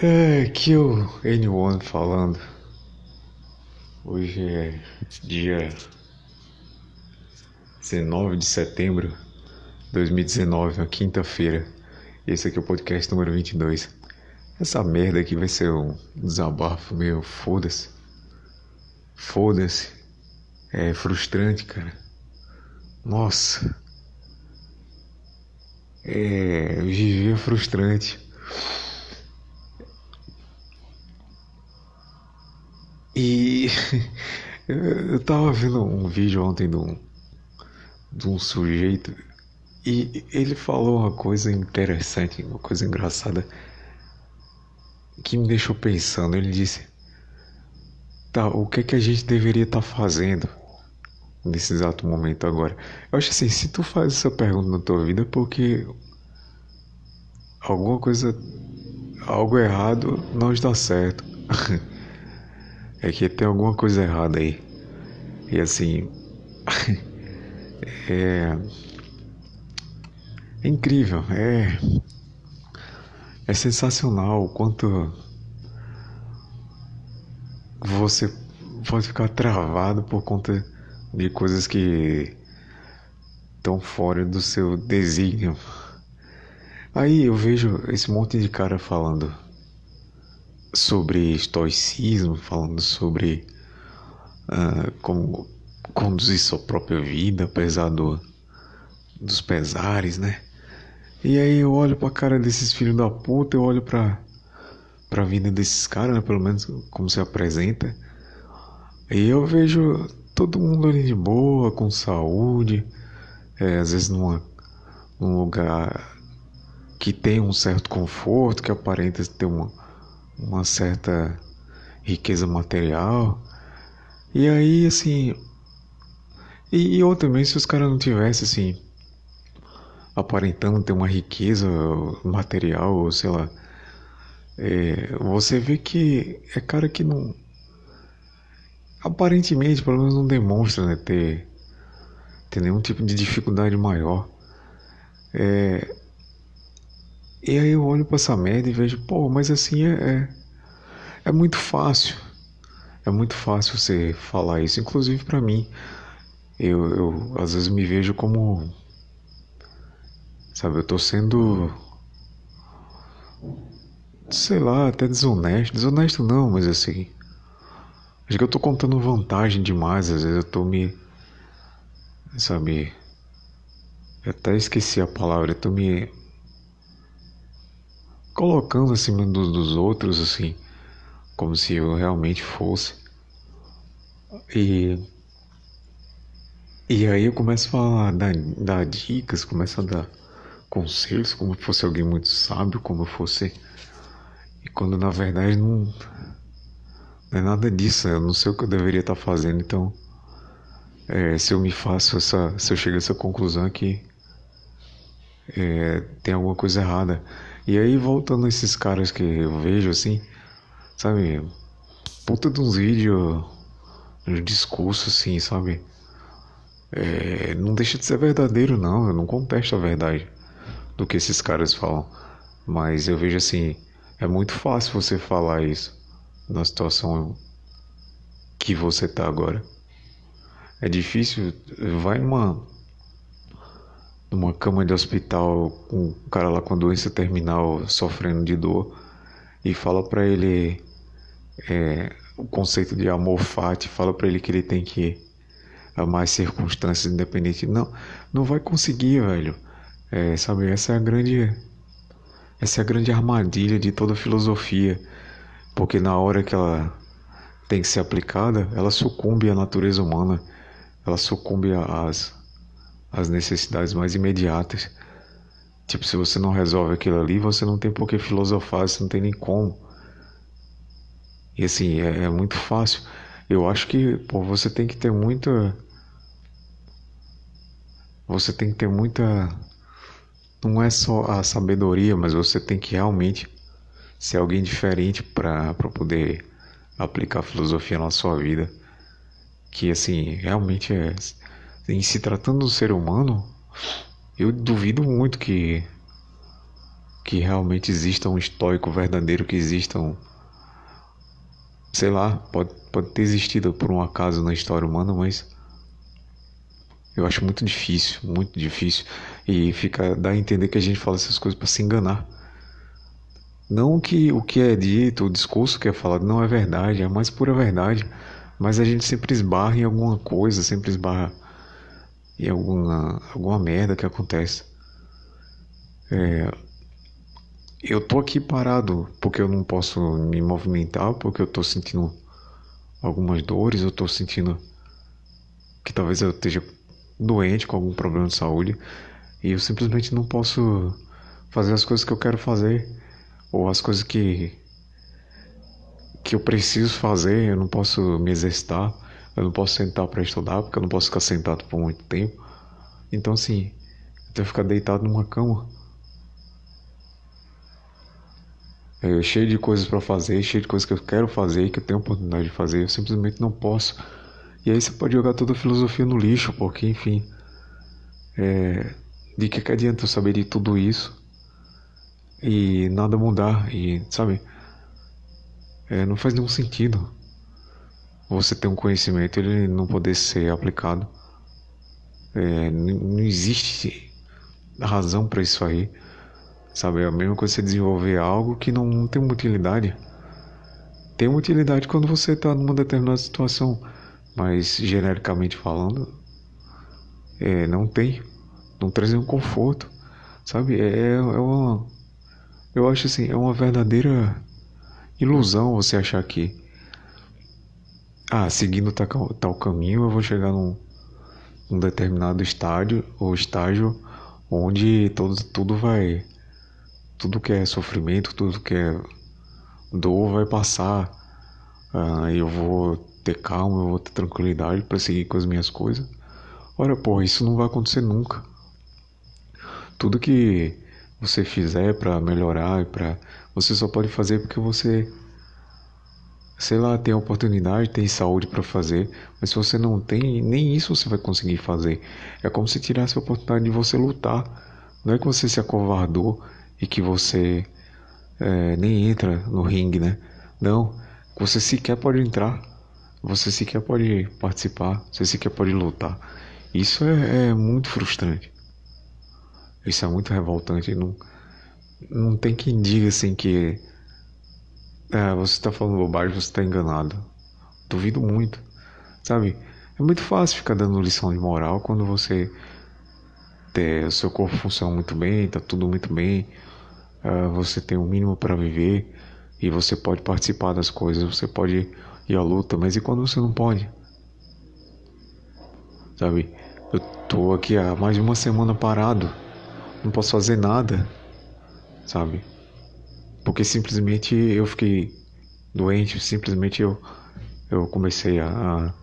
É, aqui é o N1 falando. Hoje é dia 19 de setembro de 2019, uma quinta-feira. Esse aqui é o podcast número 22. Essa merda aqui vai ser um desabafo meio foda-se. Foda-se. É frustrante, cara. Nossa. É. Viver é frustrante. E eu tava vendo um vídeo ontem de um, de um sujeito e ele falou uma coisa interessante, uma coisa engraçada que me deixou pensando. Ele disse: Tá, o que é que a gente deveria estar tá fazendo nesse exato momento agora? Eu acho assim: se tu faz essa pergunta na tua vida é porque alguma coisa, algo errado não está certo. é que tem alguma coisa errada aí. E assim. é. É incrível, é. É sensacional o quanto você pode ficar travado por conta de coisas que estão fora do seu desígnio. Aí eu vejo esse monte de cara falando sobre estoicismo, falando sobre uh, como conduzir sua própria vida, apesar do, dos pesares, né? E aí eu olho pra cara desses filhos da puta, eu olho pra, pra vida desses caras, né? Pelo menos como se apresenta. E eu vejo todo mundo ali de boa, com saúde, é, às vezes numa, num lugar que tem um certo conforto, que aparenta ter uma, uma certa riqueza material. E aí, assim. E, e outra também, se os caras não tivessem, assim, aparentando ter uma riqueza material, ou sei lá. É, você vê que é cara que não. Aparentemente, pelo menos não demonstra né, ter, ter nenhum tipo de dificuldade maior. É, e aí eu olho para essa merda e vejo, pô, mas assim é, é, é muito fácil. É muito fácil você falar isso, inclusive para mim. Eu, eu às vezes me vejo como. Sabe, eu tô sendo. Sei lá, até desonesto. Desonesto não, mas assim. Acho que eu tô contando vantagem demais, às vezes eu tô me. Sabe. Eu até esqueci a palavra, eu tô me colocando acima dos, dos outros, assim, como se eu realmente fosse. E, e aí eu começo a dar, dar dicas, começo a dar conselhos, como se fosse alguém muito sábio, como eu fosse. E quando na verdade não, não é nada disso, eu não sei o que eu deveria estar fazendo, então. É, se eu me faço essa. Se eu chego a essa conclusão que é, tem alguma coisa errada. E aí, voltando esses caras que eu vejo assim, sabe? Puta de uns vídeos, um discurso assim, sabe? É, não deixa de ser verdadeiro, não. Eu não contesto a verdade do que esses caras falam. Mas eu vejo assim, é muito fácil você falar isso na situação que você tá agora. É difícil, vai uma numa cama de hospital com um cara lá com doença terminal sofrendo de dor e fala para ele é, o conceito de amor fati, fala para ele que ele tem que amar as circunstâncias independente. Não, não vai conseguir, velho. É, sabe, essa é a grande essa é a grande armadilha de toda filosofia, porque na hora que ela tem que ser aplicada, ela sucumbe à natureza humana, ela sucumbe às as necessidades mais imediatas. Tipo, se você não resolve aquilo ali, você não tem por que filosofar, você não tem nem como. E assim, é, é muito fácil. Eu acho que pô, você tem que ter muita. Você tem que ter muita. Não é só a sabedoria, mas você tem que realmente ser alguém diferente para poder aplicar filosofia na sua vida. Que assim, realmente é em se tratando do ser humano, eu duvido muito que que realmente exista um estoico verdadeiro, que exista um. Sei lá, pode, pode ter existido por um acaso na história humana, mas. Eu acho muito difícil, muito difícil. E fica, dá a entender que a gente fala essas coisas para se enganar. Não que o que é dito, o discurso que é falado não é verdade, é mais pura verdade. Mas a gente sempre esbarra em alguma coisa, sempre esbarra em alguma, alguma merda que acontece. É, eu tô aqui parado porque eu não posso me movimentar, porque eu tô sentindo algumas dores, eu tô sentindo que talvez eu esteja doente com algum problema de saúde e eu simplesmente não posso fazer as coisas que eu quero fazer ou as coisas que que eu preciso fazer, eu não posso me exercitar, eu não posso sentar para estudar porque eu não posso ficar sentado por muito tempo. Então assim, eu tenho que ficar deitado numa cama é, cheio de coisas para fazer, cheio de coisas que eu quero fazer, que eu tenho oportunidade de fazer, eu simplesmente não posso. E aí você pode jogar toda a filosofia no lixo, porque, enfim, é, de que, que adianta eu saber de tudo isso e nada mudar, e, sabe, é, não faz nenhum sentido você ter um conhecimento ele não poder ser aplicado. É, não existe razão para isso aí. Sabe, é a mesma coisa você desenvolver algo que não, não tem uma utilidade. Tem uma utilidade quando você está numa determinada situação, mas genericamente falando, é, não tem. Não traz nenhum conforto, sabe? É, é, é uma. Eu acho assim, é uma verdadeira ilusão você achar que. Ah, seguindo tal, tal caminho eu vou chegar num, num determinado estádio ou estágio onde todo, tudo vai tudo que é sofrimento, tudo que é dor vai passar. Uh, eu vou ter calma, eu vou ter tranquilidade para seguir com as minhas coisas. Ora, porra, isso não vai acontecer nunca. Tudo que você fizer para melhorar, para você só pode fazer porque você sei lá, tem oportunidade, tem saúde para fazer, mas se você não tem, nem isso você vai conseguir fazer. É como se tirasse a oportunidade de você lutar. Não é que você se acovardou e que você é, nem entra no ringue, né? Não, você sequer pode entrar, você sequer pode participar, você sequer pode lutar. Isso é, é muito frustrante. Isso é muito revoltante. Não, não tem quem diga assim que é, você está falando bobagem, você está enganado. Duvido muito, sabe? É muito fácil ficar dando lição de moral quando você o seu corpo funciona muito bem, tá tudo muito bem, uh, você tem o um mínimo para viver e você pode participar das coisas, você pode ir à luta, mas e quando você não pode? Sabe? Eu tô aqui há mais de uma semana parado, não posso fazer nada, sabe? Porque simplesmente eu fiquei doente, simplesmente eu, eu comecei a,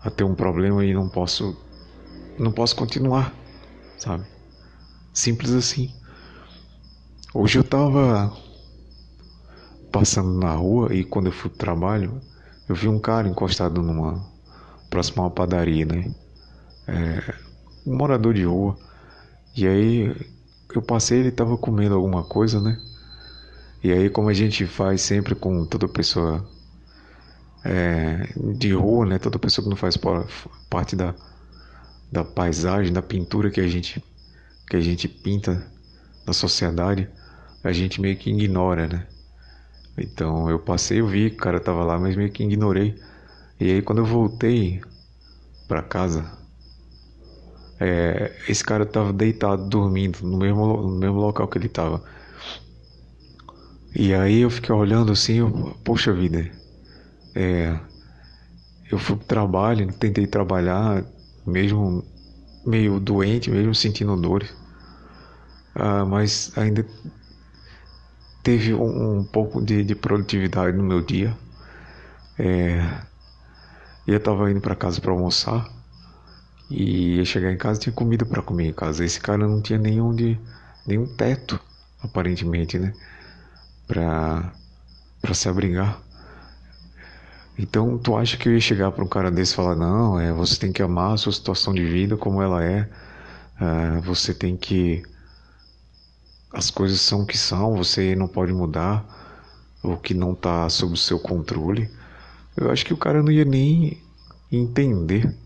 a, ter um problema e não posso não posso continuar, sabe? Simples assim. Hoje eu tava passando na rua e quando eu fui pro trabalho, eu vi um cara encostado numa próxima a uma padaria, né? É, um morador de rua. E aí eu passei, ele tava comendo alguma coisa, né? E aí como a gente faz sempre com toda pessoa é, de rua, né? Toda pessoa que não faz parte da, da paisagem, da pintura que a gente que a gente pinta na sociedade, a gente meio que ignora, né? Então eu passei, eu vi o cara tava lá, mas meio que ignorei. E aí quando eu voltei para casa, é, esse cara tava deitado, dormindo, no mesmo, no mesmo local que ele tava. E aí eu fiquei olhando assim, eu, poxa vida, é, eu fui pro trabalho, tentei trabalhar, mesmo meio doente, mesmo sentindo dores. Ah, mas ainda teve um, um pouco de, de, produtividade no meu dia. É, eu estava indo para casa para almoçar e ia chegar em casa tinha comida para comer em casa. Esse cara não tinha nenhum de nenhum teto, aparentemente, né, para para se abrigar. Então, tu acha que eu ia chegar para um cara desse e falar: não, é, você tem que amar a sua situação de vida como ela é, é você tem que as coisas são o que são, você não pode mudar o que não está sob o seu controle. Eu acho que o cara não ia nem entender,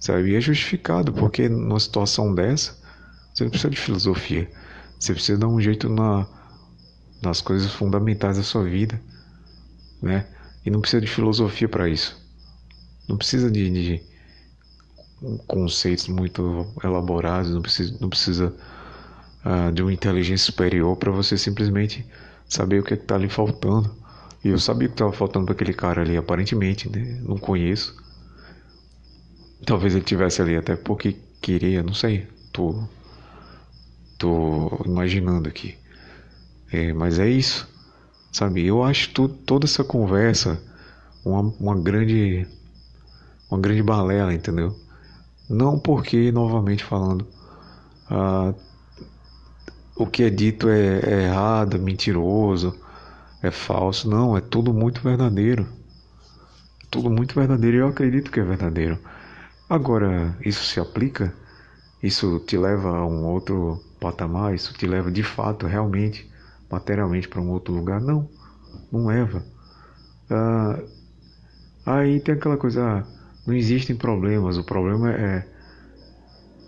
sabe? E é justificado, porque numa situação dessa, você não precisa de filosofia. Você precisa dar um jeito na, nas coisas fundamentais da sua vida, né? E não precisa de filosofia para isso. Não precisa de, de, conceitos muito elaborados, não precisa, não precisa uh, de uma inteligência superior para você simplesmente saber o que é está ali faltando. E eu sabia o que estava faltando para aquele cara ali, aparentemente, né? Não conheço. Talvez ele tivesse ali até porque queria, não sei. Tô, tô imaginando aqui. É, mas é isso, sabe? Eu acho tu, toda essa conversa uma, uma grande uma grande balela, entendeu? Não porque, novamente falando, ah, o que é dito é, é errado, é mentiroso, é falso. Não, é tudo muito verdadeiro. Tudo muito verdadeiro eu acredito que é verdadeiro. Agora, isso se aplica? Isso te leva a um outro patamar? Isso te leva de fato, realmente, materialmente para um outro lugar? Não, não leva. Ah, aí tem aquela coisa, ah, não existem problemas, o problema é,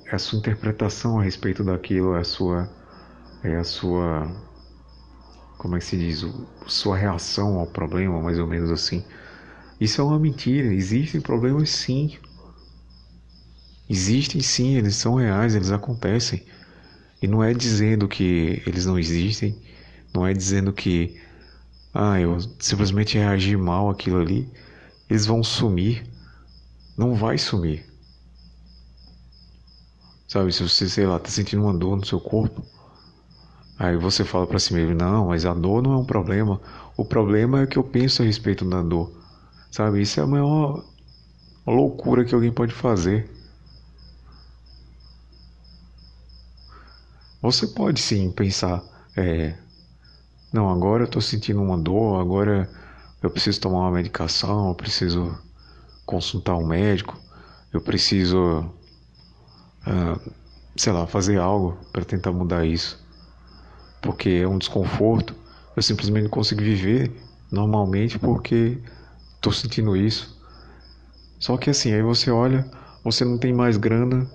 é a sua interpretação a respeito daquilo, é a sua é a sua como é que se diz, sua reação ao problema, mais ou menos assim. Isso é uma mentira. Existem problemas sim. Existem sim, eles são reais, eles acontecem. E não é dizendo que eles não existem, não é dizendo que ah, eu simplesmente reagi mal aquilo ali, eles vão sumir. Não vai sumir. Sabe, se você, sei lá, tá sentindo uma dor no seu corpo, Aí você fala para si mesmo: não, mas a dor não é um problema. O problema é o que eu penso a respeito da dor. Sabe? Isso é a maior loucura que alguém pode fazer. Você pode sim pensar: é, não, agora eu estou sentindo uma dor, agora eu preciso tomar uma medicação, eu preciso consultar um médico, eu preciso, uh, sei lá, fazer algo para tentar mudar isso porque é um desconforto. Eu simplesmente não consigo viver normalmente porque estou sentindo isso. Só que assim, aí você olha, você não tem mais grana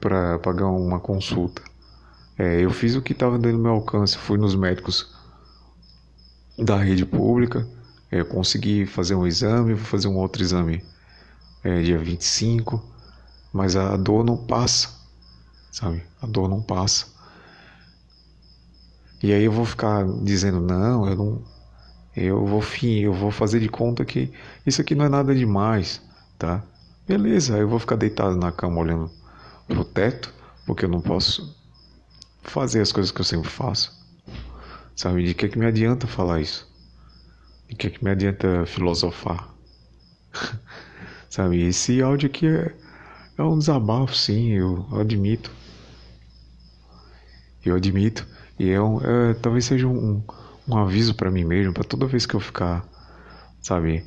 para pagar uma consulta. É, eu fiz o que estava dentro do meu alcance, fui nos médicos da rede pública, é, consegui fazer um exame, vou fazer um outro exame é, dia 25, mas a dor não passa, sabe? A dor não passa. E aí eu vou ficar dizendo, não, eu não. Eu vou fim, eu vou fazer de conta que isso aqui não é nada demais, tá? Beleza, eu vou ficar deitado na cama olhando pro teto, porque eu não posso fazer as coisas que eu sempre faço. Sabe, de que que me adianta falar isso? De que que me adianta filosofar? Sabe, esse áudio aqui é, é um desabafo, sim, eu admito. Eu admito. E é, um, é talvez seja um, um aviso para mim mesmo, para toda vez que eu ficar, sabe,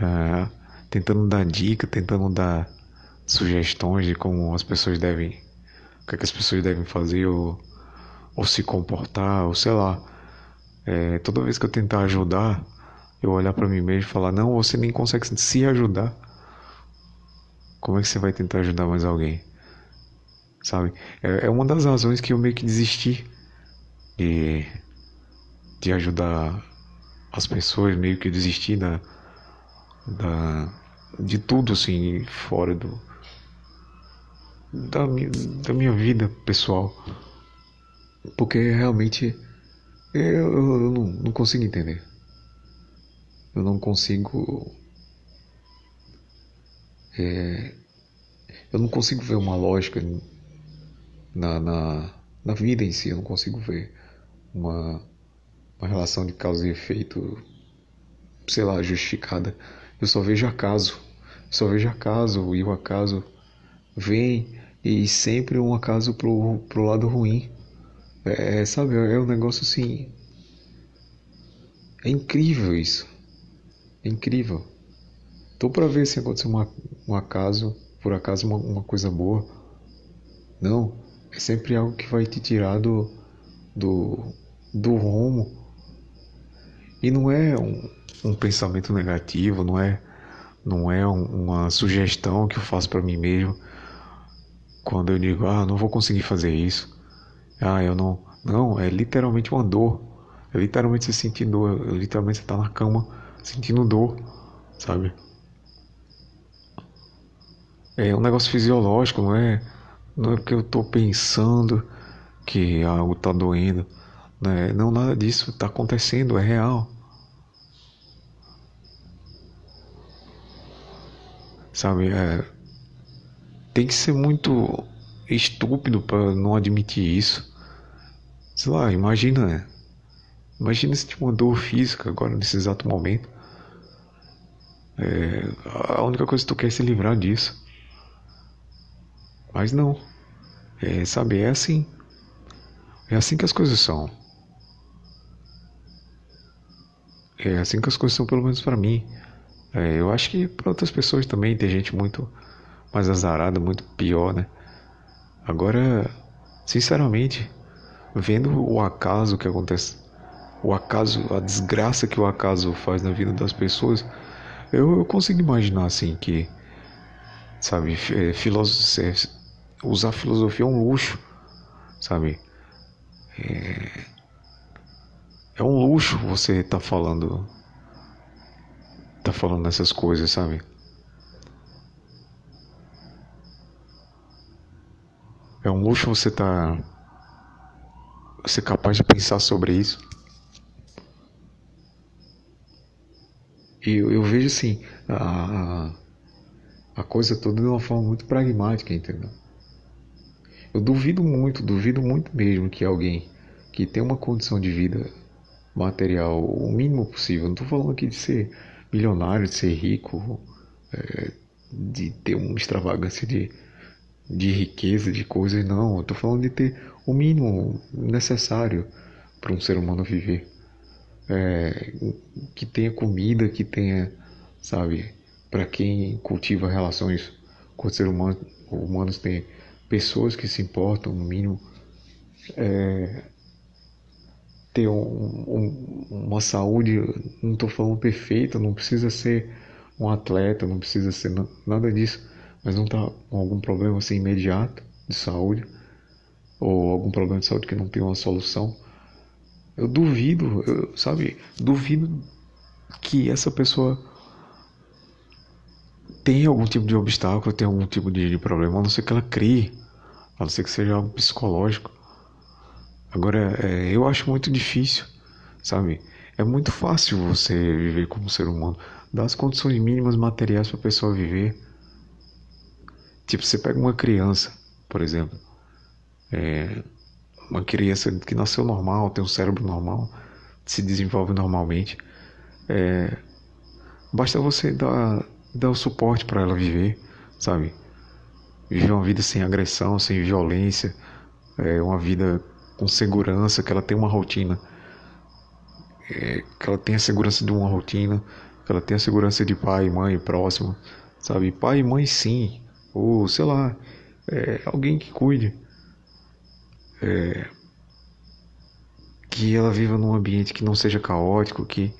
é, tentando dar dica, tentando dar sugestões de como as pessoas devem, que, é que as pessoas devem fazer ou, ou se comportar, ou sei lá. É, toda vez que eu tentar ajudar, eu olhar para mim mesmo e falar: não, você nem consegue se ajudar. Como é que você vai tentar ajudar mais alguém? Sabe? É, é uma das razões que eu meio que desisti e de ajudar as pessoas, meio que desistir da, da, de tudo assim, fora do, da, minha, da minha vida pessoal. Porque realmente eu, eu não, não consigo entender. Eu não consigo. É, eu não consigo ver uma lógica na, na, na vida em si, eu não consigo ver uma, uma relação de causa e efeito, sei lá, justificada. Eu só vejo acaso, só vejo acaso e o acaso vem e sempre um acaso pro, pro lado ruim. É, sabe, é um negócio assim. É incrível isso. É incrível. Tô para ver se aconteceu uma, um acaso, por acaso uma, uma coisa boa. Não, é sempre algo que vai te tirar do, do, do rumo. E não é um, um pensamento negativo, não é, não é um, uma sugestão que eu faço para mim mesmo quando eu digo, ah, não vou conseguir fazer isso. Ah, eu não. Não, é literalmente uma dor. É literalmente você sentindo dor. É literalmente você tá na cama sentindo dor, sabe? É um negócio fisiológico, não é, não é porque eu tô pensando que algo tá doendo. Né? Não, nada disso tá acontecendo, é real. Sabe? É, tem que ser muito estúpido para não admitir isso. Sei lá, imagina. Imagina se tiver uma dor física agora nesse exato momento. É, a única coisa que tu quer é se livrar disso. Mas não. É, sabe, é assim. É assim que as coisas são. É assim que as coisas são, pelo menos para mim. É, eu acho que para outras pessoas também tem gente muito mais azarada, muito pior, né? Agora, sinceramente, vendo o acaso que acontece, o acaso, a desgraça que o acaso faz na vida das pessoas, eu, eu consigo imaginar assim que, sabe, é, usar filosofia é um luxo, sabe? É, é um luxo você tá falando, tá falando essas coisas, sabe? É um luxo você tá ser capaz de pensar sobre isso. E eu, eu vejo assim, a, a coisa toda de uma forma muito pragmática, entendeu? Eu duvido muito, duvido muito mesmo que alguém que tem uma condição de vida material o mínimo possível, não estou falando aqui de ser milionário, de ser rico, é, de ter uma extravagância de de riqueza, de coisas, não. Eu tô falando de ter o mínimo necessário para um ser humano viver. É, que tenha comida, que tenha, sabe, para quem cultiva relações com o ser humano, humanos tem pessoas que se importam, no mínimo, é, ter um, um, uma saúde, não estou falando perfeita, não precisa ser um atleta, não precisa ser nada disso, mas não está com algum problema assim imediato de saúde, ou algum problema de saúde que não tem uma solução, eu duvido, eu, sabe, duvido que essa pessoa tenha algum tipo de obstáculo, tenha algum tipo de, de problema, a não ser que ela crie, a não ser que seja algo psicológico. Agora, é, eu acho muito difícil, sabe? É muito fácil você viver como ser humano, dar as condições mínimas materiais para a pessoa viver Tipo, você pega uma criança, por exemplo, é, uma criança que nasceu normal, tem um cérebro normal, se desenvolve normalmente, é, basta você dar, dar o suporte para ela viver, sabe? Viver uma vida sem agressão, sem violência, é, uma vida com segurança, que ela tenha uma rotina, é, que ela tenha a segurança de uma rotina, que ela tenha a segurança de pai, mãe, próximo, sabe? Pai e mãe sim, ou sei lá, é, alguém que cuide. É, que ela viva num ambiente que não seja caótico, que,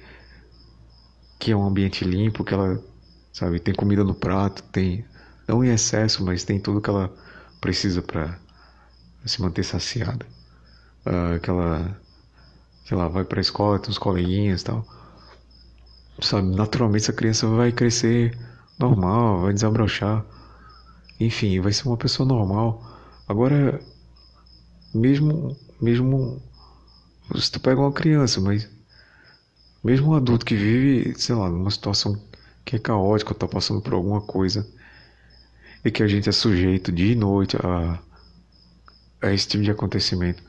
que é um ambiente limpo, que ela, sabe, tem comida no prato, tem, não em excesso, mas tem tudo que ela precisa para se manter saciada. Uh, que ela, que ela vai escola, tem uns coleguinhas e tal. Sabe, naturalmente essa criança vai crescer normal, vai desabrochar enfim, vai ser uma pessoa normal. Agora, mesmo, mesmo se tu pega uma criança, mas mesmo um adulto que vive, sei lá, numa situação que é caótica, está passando por alguma coisa, e que a gente é sujeito dia e noite a, a esse tipo de acontecimento.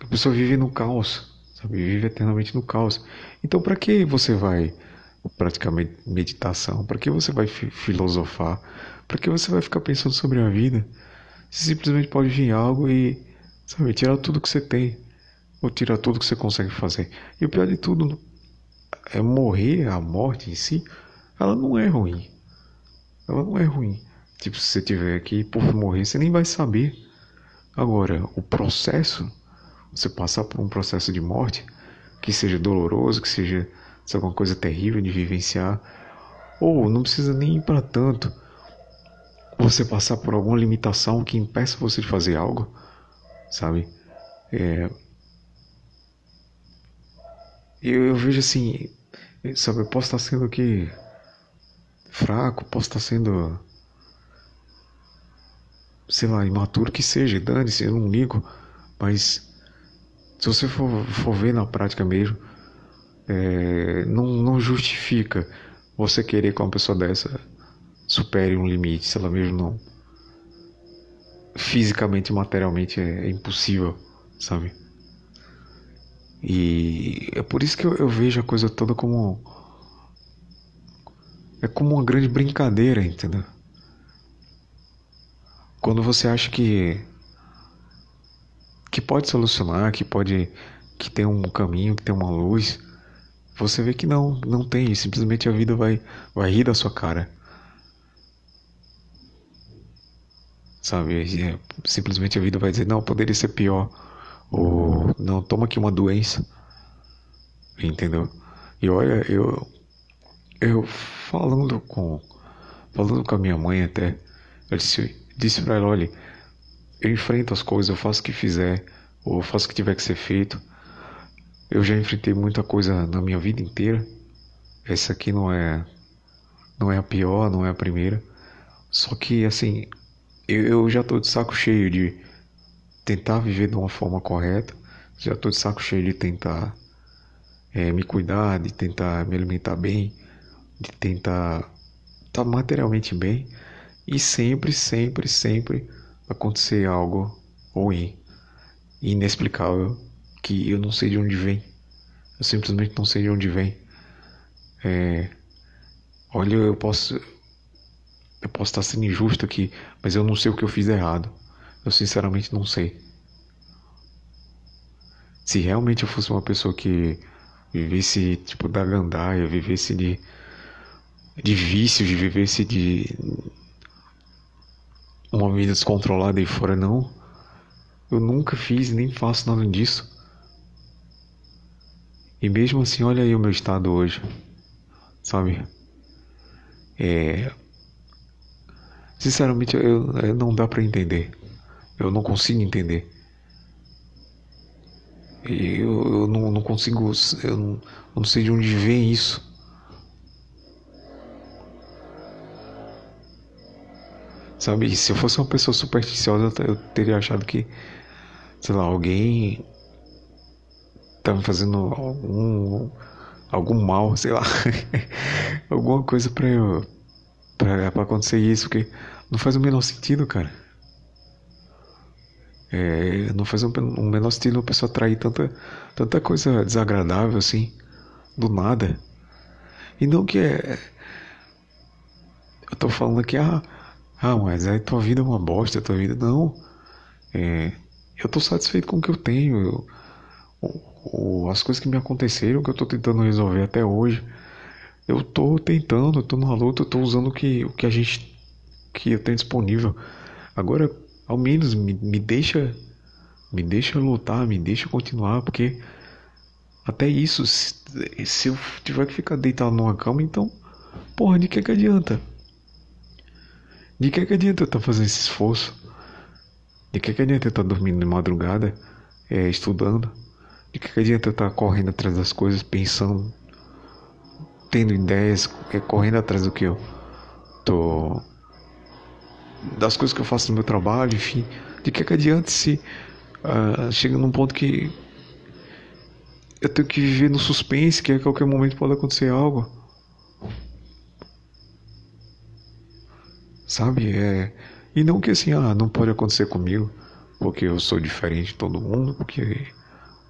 A pessoa vive no caos, sabe? Vive eternamente no caos. Então, para que você vai praticamente meditação? Para que você vai filosofar? Para que você vai ficar pensando sobre a vida? Você simplesmente pode vir algo e, sabe, tirar tudo que você tem. Ou tirar tudo que você consegue fazer. E o pior de tudo é morrer, a morte em si, ela não é ruim. Ela não é ruim. Tipo, se você tiver aqui por morrer, você nem vai saber. Agora, o processo você passar por um processo de morte, que seja doloroso, que seja se alguma coisa terrível de vivenciar, ou não precisa nem ir para tanto. Você passar por alguma limitação que impeça você de fazer algo, sabe? É... Eu, eu vejo assim, sabe, eu posso estar sendo aqui fraco, posso estar sendo, sei lá, imaturo que seja, dane-se, eu não ligo, mas se você for, for ver na prática mesmo, é, não, não justifica você querer que uma pessoa dessa supere um limite, se ela mesmo não. Fisicamente, materialmente é, é impossível, sabe? E é por isso que eu, eu vejo a coisa toda como. É como uma grande brincadeira, entendeu? Quando você acha que. que pode solucionar, que pode. que tem um caminho, que tem uma luz você vê que não, não tem, simplesmente a vida vai, vai rir da sua cara. Sabe? É, simplesmente a vida vai dizer, não, poderia ser pior. Ou, não, toma aqui uma doença. Entendeu? E olha, eu, eu falando com, falando com a minha mãe até, eu disse, disse pra ela, olha, eu enfrento as coisas, eu faço o que fizer, ou faço o que tiver que ser feito eu já enfrentei muita coisa na minha vida inteira. Essa aqui não é não é a pior, não é a primeira. Só que assim, eu, eu já tô de saco cheio de tentar viver de uma forma correta. Já tô de saco cheio de tentar é, me cuidar, de tentar me alimentar bem, de tentar estar tá materialmente bem e sempre, sempre, sempre acontecer algo ruim, inexplicável que eu não sei de onde vem. Eu simplesmente não sei de onde vem. É, olha, eu posso. Eu posso estar sendo injusto aqui, mas eu não sei o que eu fiz errado. Eu sinceramente não sei. Se realmente eu fosse uma pessoa que vivesse tipo da gandaia, vivesse de de vícios, de vivesse de uma vida descontrolada e fora não, eu nunca fiz nem faço nada disso. E mesmo assim, olha aí o meu estado hoje, sabe? É. Sinceramente, eu, eu não dá para entender. Eu não consigo entender. E eu, eu não, não consigo. Eu não, eu não sei de onde vem isso. Sabe, se eu fosse uma pessoa supersticiosa, eu teria achado que, sei lá, alguém tá me fazendo algum, algum mal, sei lá, alguma coisa pra eu. Pra, pra acontecer isso, que não faz o menor sentido, cara. É, não faz o um menor sentido uma pessoa atrair tanta, tanta coisa desagradável assim, do nada. E não que é. Eu tô falando aqui, ah, ah, mas aí tua vida é uma bosta, tua vida. Não. É, eu tô satisfeito com o que eu tenho. Eu, o, as coisas que me aconteceram, que eu estou tentando resolver até hoje. Eu estou tentando, estou na luta, estou usando o que, o que a gente que eu tenho disponível. Agora, ao menos me, me deixa me deixa lutar, me deixa continuar, porque até isso, se, se eu tiver que ficar deitado numa cama, então, porra, de que que adianta? De que que adianta eu estar tá fazendo esse esforço? De que que adianta eu estar tá dormindo de madrugada, é, estudando? De que adianta eu estar correndo atrás das coisas, pensando, tendo ideias, é, correndo atrás do que eu. Das coisas que eu faço no meu trabalho, enfim. De que, que adianta se uh, chega num ponto que eu tenho que viver no suspense, que a qualquer momento pode acontecer algo. Sabe? É... E não que assim, ah, não pode acontecer comigo, porque eu sou diferente de todo mundo, porque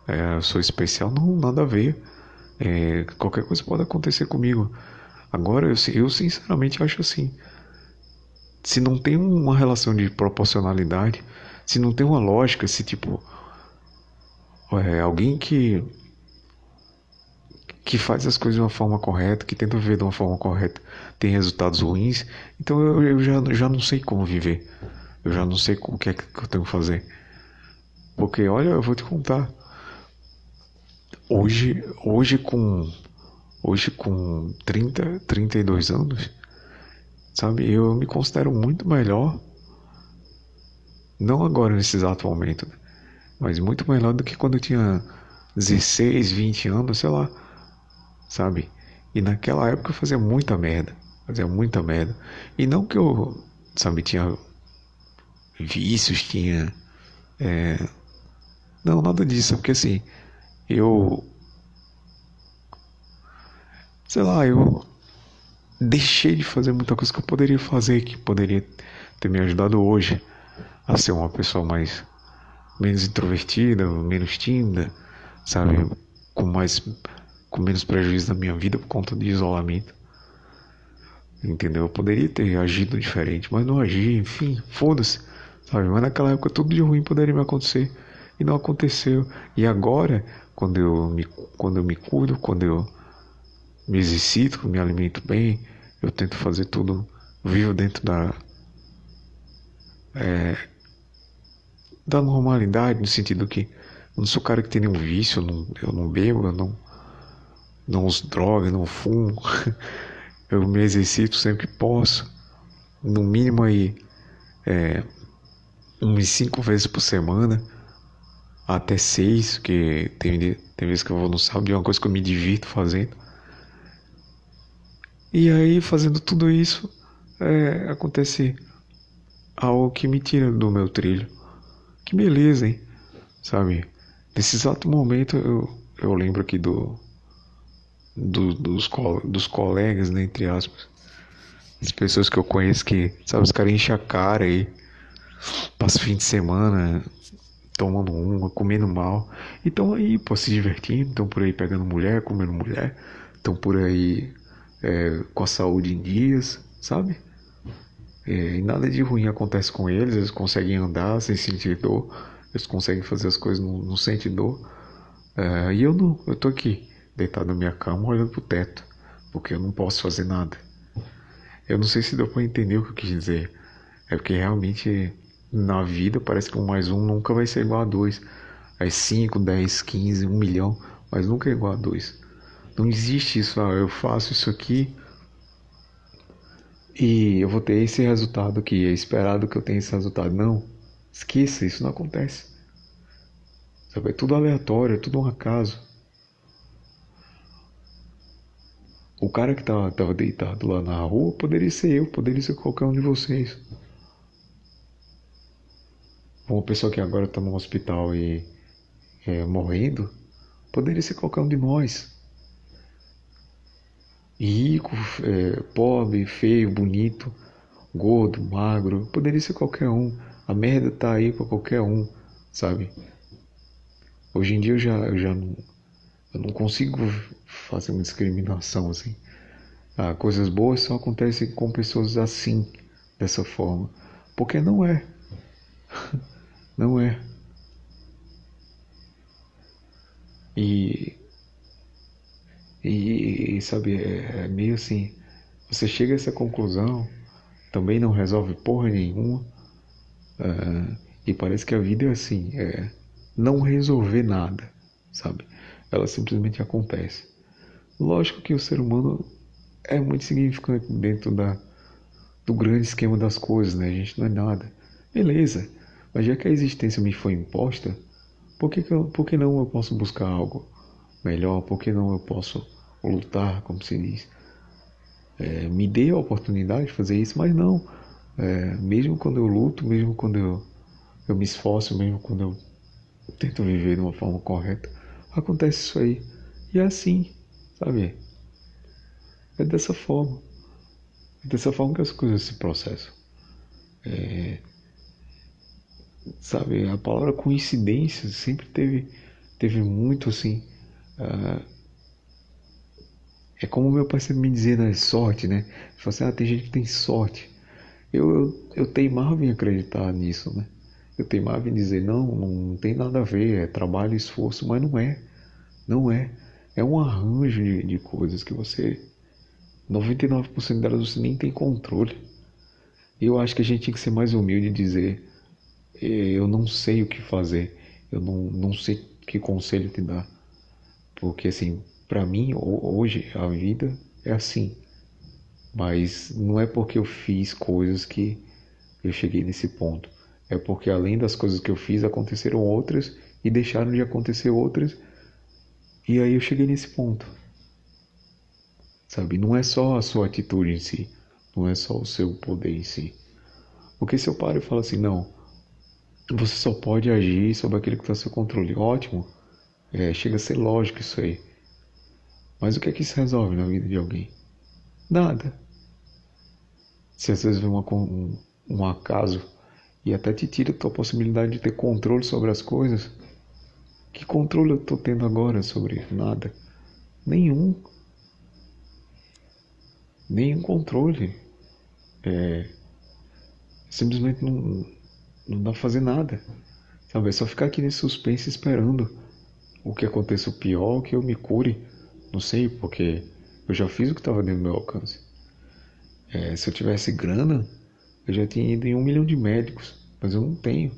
é, eu sou especial, não, nada a ver. É, qualquer coisa pode acontecer comigo. Agora, eu, eu sinceramente acho assim: se não tem uma relação de proporcionalidade, se não tem uma lógica, se tipo. É, alguém que. que faz as coisas de uma forma correta, que tenta viver de uma forma correta, tem resultados ruins, então eu, eu já, já não sei como viver. Eu já não sei o que é que eu tenho que fazer. Porque, olha, eu vou te contar. Hoje, hoje com hoje com 30, 32 anos, sabe, eu me considero muito melhor não agora nesse exato momento, mas muito melhor do que quando eu tinha 16, 20 anos, sei lá, sabe? E naquela época eu fazia muita merda, fazia muita merda. E não que eu, sabe, tinha vícios, tinha. É... Não, nada disso, porque assim, eu. Sei lá, eu deixei de fazer muita coisa que eu poderia fazer, que poderia ter me ajudado hoje a ser uma pessoa mais menos introvertida, menos tímida, sabe, com mais com menos prejuízo na minha vida por conta de isolamento. Entendeu? Eu poderia ter agido diferente, mas não agi, enfim, foda-se. Sabe? Mas naquela época tudo de ruim poderia me acontecer e não aconteceu. E agora, quando eu me quando eu me cuido, quando eu me exercito, me alimento bem, eu tento fazer tudo vivo dentro da é, da normalidade, no sentido que eu não sou cara que tem nenhum vício, eu não, eu não bebo, eu não, não uso droga, não fumo. eu me exercito sempre que posso. No mínimo aí é, umas cinco vezes por semana, até seis, que tem, tem vezes que eu vou no sábado é uma coisa que eu me divirto fazendo. E aí, fazendo tudo isso, é, acontece algo que me tira do meu trilho. Que beleza, hein? Sabe? Nesse exato momento eu, eu lembro aqui do, do dos, dos colegas, né, entre aspas. As pessoas que eu conheço que, sabe, os caras enchem a cara aí. Passa fim de semana tomando uma, comendo mal. E estão aí, pô, se divertindo. Estão por aí pegando mulher, comendo mulher. Estão por aí é, com a saúde em dias, sabe? É, e nada de ruim acontece com eles, eles conseguem andar sem sentir dor, eles conseguem fazer as coisas não, não dor. É, e eu não, eu tô aqui, deitado na minha cama, olhando pro teto, porque eu não posso fazer nada. Eu não sei se deu para entender o que eu quis dizer. É porque realmente na vida parece que um mais um nunca vai ser igual a dois. É 5, 10, 15, 1 milhão, mas nunca é igual a dois. Não existe isso, eu faço isso aqui e eu vou ter esse resultado aqui, é esperado que eu tenha esse resultado. Não, esqueça, isso não acontece. Sabe, é tudo aleatório, é tudo um acaso. O cara que tava, tava deitado lá na rua poderia ser eu, poderia ser qualquer um de vocês. Uma pessoa que agora está no hospital e é, morrendo, poderia ser qualquer um de nós rico, é, pobre, feio, bonito, gordo, magro, poderia ser qualquer um. A merda tá aí para qualquer um, sabe? Hoje em dia eu já, eu já não, eu não consigo fazer uma discriminação assim. Ah, coisas boas só acontecem com pessoas assim, dessa forma. Porque não é. Não é. E e, e sabe, é, é meio assim, você chega a essa conclusão, também não resolve porra nenhuma, uh, e parece que a vida é assim, é não resolver nada, sabe? Ela simplesmente acontece. Lógico que o ser humano é muito significante dentro da, do grande esquema das coisas, né? A gente não é nada. Beleza, mas já que a existência me foi imposta, por que, que, eu, por que não eu posso buscar algo melhor? Por que não eu posso lutar, como se diz? É, me dê a oportunidade de fazer isso, mas não. É, mesmo quando eu luto, mesmo quando eu, eu me esforço, mesmo quando eu tento viver de uma forma correta, acontece isso aí. E é assim, sabe? É dessa forma. É dessa forma que as coisas se processam. É, sabe, a palavra coincidência sempre teve, teve muito assim. É como meu pai sempre me dizia, né? Sorte, né? Ele assim, ah, tem gente que tem sorte. Eu, eu, eu teimava em acreditar nisso, né? Eu teimava em dizer, não, não tem nada a ver, é trabalho e esforço, mas não é. Não é. É um arranjo de, de coisas que você. 99% delas você nem tem controle. Eu acho que a gente tinha que ser mais humilde e dizer: eu não sei o que fazer, Eu não, não sei que conselho te dar. Porque assim, para mim hoje a vida é assim. Mas não é porque eu fiz coisas que eu cheguei nesse ponto. É porque além das coisas que eu fiz, aconteceram outras e deixaram de acontecer outras. E aí eu cheguei nesse ponto. Sabe? Não é só a sua atitude em si. Não é só o seu poder em si. Porque se eu paro e falo assim, não, você só pode agir sobre aquilo que está seu controle. Ótimo. É, chega a ser lógico isso aí. Mas o que é que isso resolve na vida de alguém? Nada. Se às vezes vem uma, um, um acaso e até te tira a tua possibilidade de ter controle sobre as coisas, que controle eu estou tendo agora sobre nada? Nenhum. Nenhum controle. É, simplesmente não, não dá pra fazer nada. Sabe? É só ficar aqui nesse suspense esperando o que aconteça o pior, que eu me cure. Não sei, porque eu já fiz o que estava dentro do meu alcance. É, se eu tivesse grana, eu já tinha ido em um milhão de médicos, mas eu não tenho.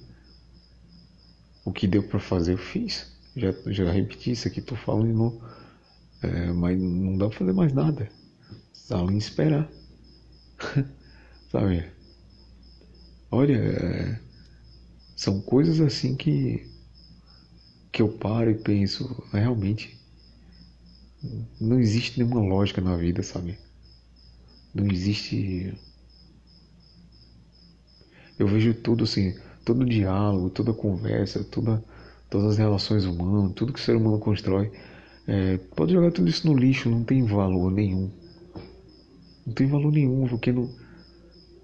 O que deu para fazer, eu fiz. Já, já repeti isso aqui, tô falando de novo. É, mas não dá pra fazer mais nada. Além de esperar. Sabe? Olha, é, são coisas assim que que eu paro e penso, realmente não existe nenhuma lógica na vida, sabe? Não existe eu vejo tudo assim, todo diálogo, toda conversa, toda, todas as relações humanas, tudo que o ser humano constrói, é, pode jogar tudo isso no lixo, não tem valor nenhum. Não tem valor nenhum, porque não,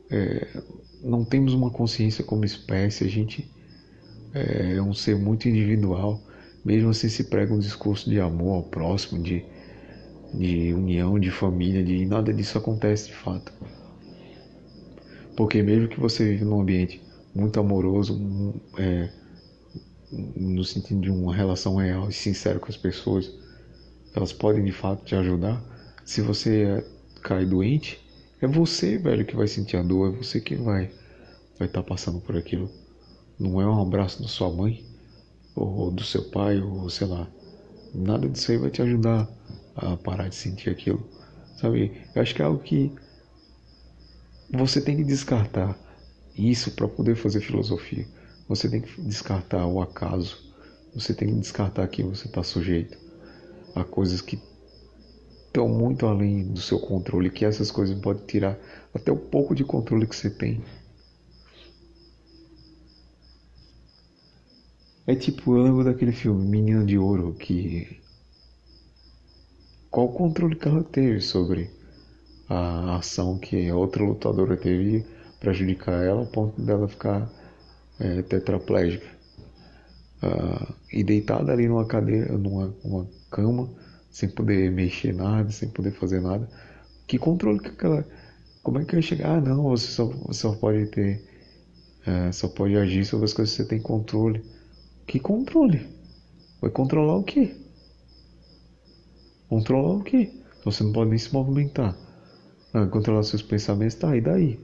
é, não temos uma consciência como espécie, a gente é, é um ser muito individual. Mesmo assim se prega um discurso de amor ao próximo, de, de união, de família, de nada disso acontece de fato. Porque mesmo que você vive num ambiente muito amoroso, é, no sentido de uma relação real e sincera com as pessoas, elas podem de fato te ajudar. Se você é, cai doente, é você, velho, que vai sentir a dor, é você que vai vai estar tá passando por aquilo. Não é um abraço da sua mãe ou do seu pai ou sei lá. Nada disso aí vai te ajudar a parar de sentir aquilo. Sabe? Eu acho que é algo que você tem que descartar isso para poder fazer filosofia. Você tem que descartar o acaso. Você tem que descartar que você está sujeito a coisas que estão muito além do seu controle, que essas coisas podem tirar até o pouco de controle que você tem. É tipo, eu lembro daquele filme Menina de Ouro que. Qual controle que ela teve sobre a ação que a outra lutadora teve prejudicar ela ao ponto dela ficar é, tetraplégica? Uh, e deitada ali numa cadeira, numa uma cama, sem poder mexer nada, sem poder fazer nada. Que controle que aquela. Como é que vai chegar? Ah, não, você só, só pode ter. É, só pode agir sobre as coisas que você tem controle. Que controle? Vai controlar o quê? Controlar o quê? Você não pode nem se movimentar. Ah, controlar seus pensamentos, tá, e daí?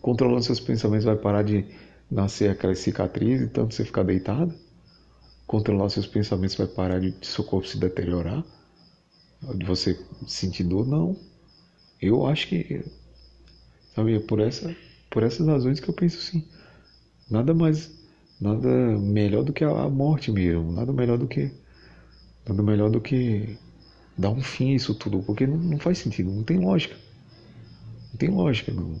Controlando seus pensamentos vai parar de nascer aquela cicatriz e tanto você ficar deitado? Controlar seus pensamentos vai parar de seu corpo se deteriorar? De você sentir dor? Não. Eu acho que. Sabe, por, essa, por essas razões que eu penso assim. Nada mais nada melhor do que a morte mesmo, nada melhor do que nada melhor do que dar um fim a isso tudo, porque não, não faz sentido, não tem lógica. Não tem lógica, não.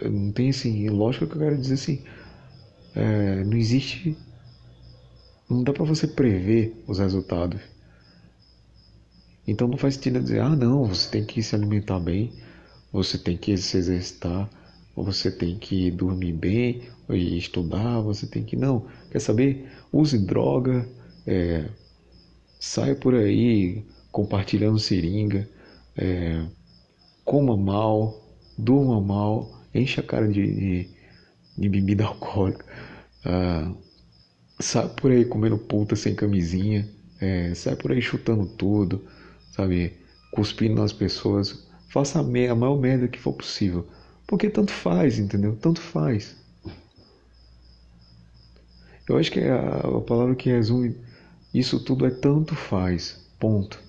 Não tem assim, lógica que eu quero dizer assim, é, não existe, não dá para você prever os resultados. Então não faz sentido dizer, ah não, você tem que se alimentar bem, você tem que se exercitar, você tem que dormir bem e estudar, você tem que. Não, quer saber? Use droga, é, saia por aí compartilhando seringa, é, coma mal, durma mal, enche a cara de, de, de bebida alcoólica, ah, sai por aí comendo puta sem camisinha, é, sai por aí chutando tudo, sabe? Cuspindo nas pessoas. Faça a, a maior merda que for possível porque tanto faz, entendeu? Tanto faz. Eu acho que a, a palavra que resume isso tudo é tanto faz. Ponto.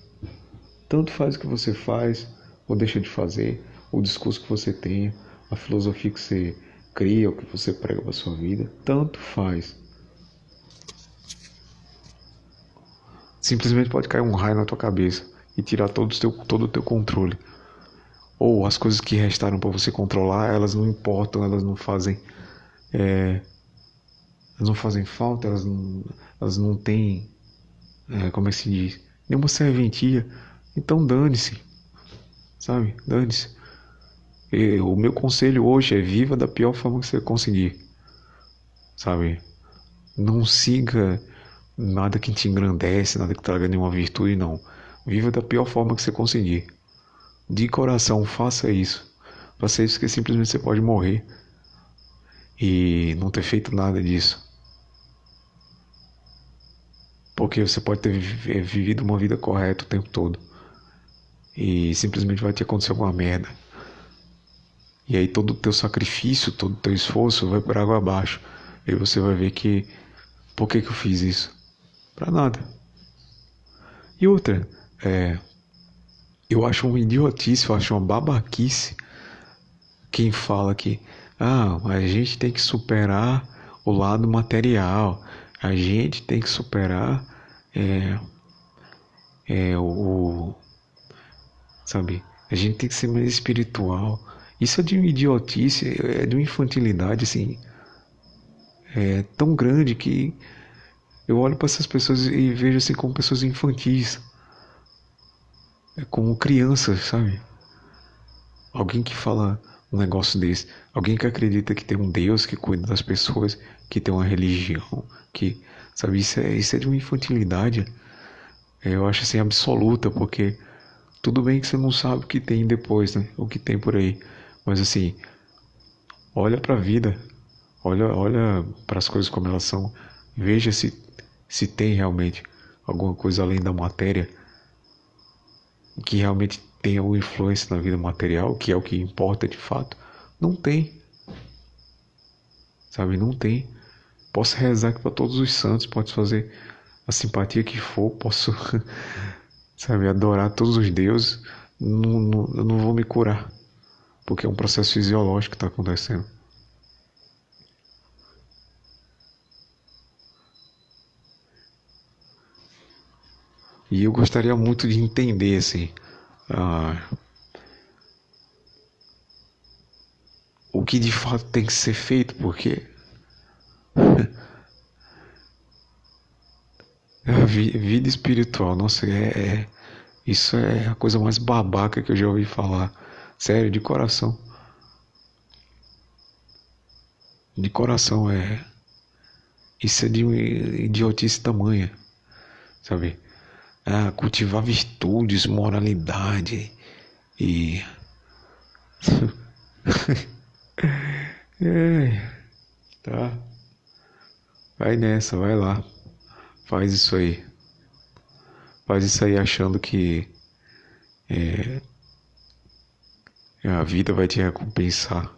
Tanto faz o que você faz ou deixa de fazer, o discurso que você tenha, a filosofia que você cria, o que você prega para sua vida, tanto faz. Simplesmente pode cair um raio na tua cabeça e tirar todo o teu, todo o teu controle. Ou as coisas que restaram para você controlar, elas não importam, elas não fazem. É, elas não fazem falta, elas não, elas não têm. É, como é que se diz? Nenhuma serventia. Então dane-se. Sabe? Dane-se. O meu conselho hoje é viva da pior forma que você conseguir. Sabe? Não siga nada que te engrandece, nada que traga nenhuma virtude, não. Viva da pior forma que você conseguir. De coração, faça isso. Faça isso que simplesmente você pode morrer e não ter feito nada disso. Porque você pode ter vivido uma vida correta o tempo todo e simplesmente vai te acontecer alguma merda. E aí todo o teu sacrifício, todo o teu esforço vai por água abaixo. E você vai ver que por que, que eu fiz isso? Para nada. E outra, é, eu acho uma idiotice, eu acho uma babaquice quem fala que ah, a gente tem que superar o lado material, a gente tem que superar é, é, o, sabe, a gente tem que ser mais espiritual. Isso é de uma idiotice, é de uma infantilidade assim, é tão grande que eu olho para essas pessoas e vejo assim como pessoas infantis. É como crianças, sabe? Alguém que fala um negócio desse, alguém que acredita que tem um Deus que cuida das pessoas, que tem uma religião, que, sabe, isso é, isso é de uma infantilidade. Eu acho assim absoluta, porque tudo bem que você não sabe o que tem depois, né? O que tem por aí. Mas assim, olha para a vida, olha, olha para as coisas como elas são, veja se se tem realmente alguma coisa além da matéria que realmente tem alguma influência na vida material, que é o que importa de fato. Não tem. Sabe, não tem. Posso rezar aqui para todos os santos, posso fazer a simpatia que for, posso, sabe, adorar todos os deuses, não, não, eu não vou me curar, porque é um processo fisiológico que está acontecendo. E eu gostaria muito de entender assim, uh, o que de fato tem que ser feito, porque a vida espiritual, nossa, é, é, isso é a coisa mais babaca que eu já ouvi falar, sério, de coração. De coração é. Isso é de idiotice tamanha, sabe? A cultivar virtudes, moralidade e. é, tá. Vai nessa, vai lá. Faz isso aí. Faz isso aí achando que é, a vida vai te recompensar.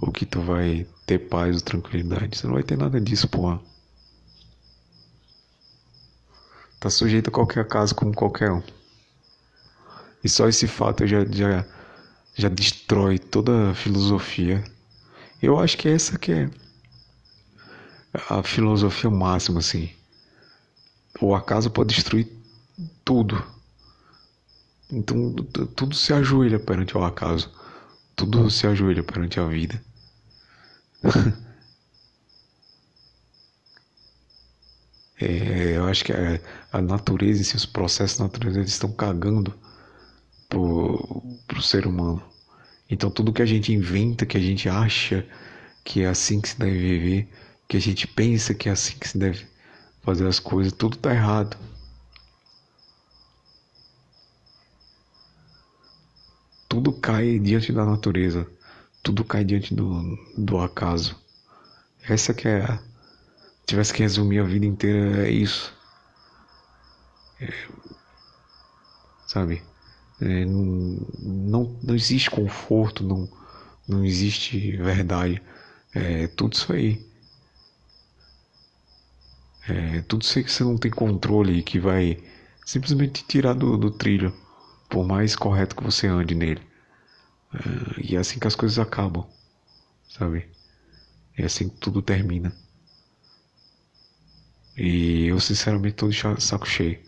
Ou que tu vai ter paz ou tranquilidade. Você não vai ter nada disso, porra. Tá sujeito a qualquer caso como qualquer um. E só esse fato já, já, já destrói toda a filosofia. Eu acho que essa que é a filosofia máxima, assim. O acaso pode destruir tudo. Então tudo se ajoelha perante o acaso. Tudo se ajoelha perante a vida. É, eu acho que a, a natureza, assim, os processos da natureza estão cagando pro, pro ser humano. Então tudo que a gente inventa, que a gente acha que é assim que se deve viver, que a gente pensa que é assim que se deve fazer as coisas, tudo tá errado. Tudo cai diante da natureza, tudo cai diante do, do acaso. Essa que é a, tivesse que resumir a vida inteira, é isso. É, sabe? É, não, não existe conforto, não, não existe verdade. É tudo isso aí. É, tudo sei que você não tem controle e que vai simplesmente tirar do, do trilho, por mais correto que você ande nele. É, e é assim que as coisas acabam, sabe? É assim que tudo termina. E eu sinceramente tô de saco cheio.